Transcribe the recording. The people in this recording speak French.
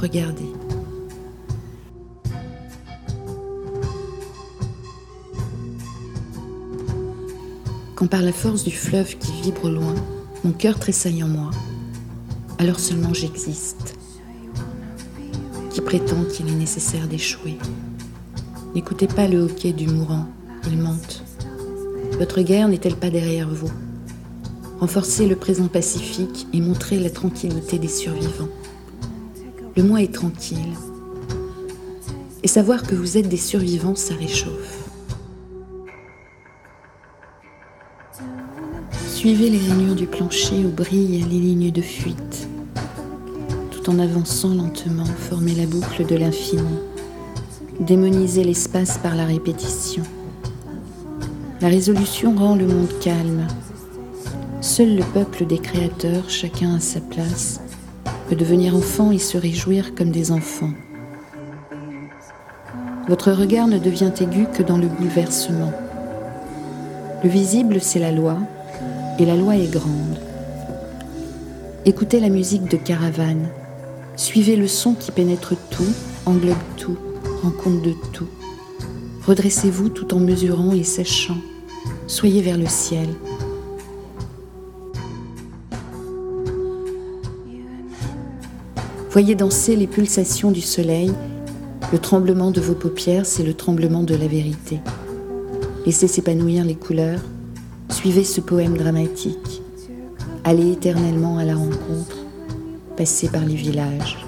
regardez. Quand par la force du fleuve qui vibre loin, mon cœur tressaille en moi, alors seulement j'existe. Qui prétend qu'il est nécessaire d'échouer N'écoutez pas le hoquet du mourant, il monte. Votre guerre n'est-elle pas derrière vous? Renforcez le présent pacifique et montrez la tranquillité des survivants. Le moi est tranquille. Et savoir que vous êtes des survivants, ça réchauffe. Suivez les rainures du plancher où brillent les lignes de fuite. Tout en avançant lentement, formez la boucle de l'infini. Démonisez l'espace par la répétition. La résolution rend le monde calme. Seul le peuple des créateurs, chacun à sa place, peut devenir enfant et se réjouir comme des enfants. Votre regard ne devient aigu que dans le bouleversement. Le visible, c'est la loi, et la loi est grande. Écoutez la musique de caravane, suivez le son qui pénètre tout, englobe tout, rend compte de tout. Redressez-vous tout en mesurant et séchant. Soyez vers le ciel. Voyez danser les pulsations du soleil. Le tremblement de vos paupières, c'est le tremblement de la vérité. Laissez s'épanouir les couleurs, Suivez ce poème dramatique. Allez éternellement à la rencontre. Passez par les villages.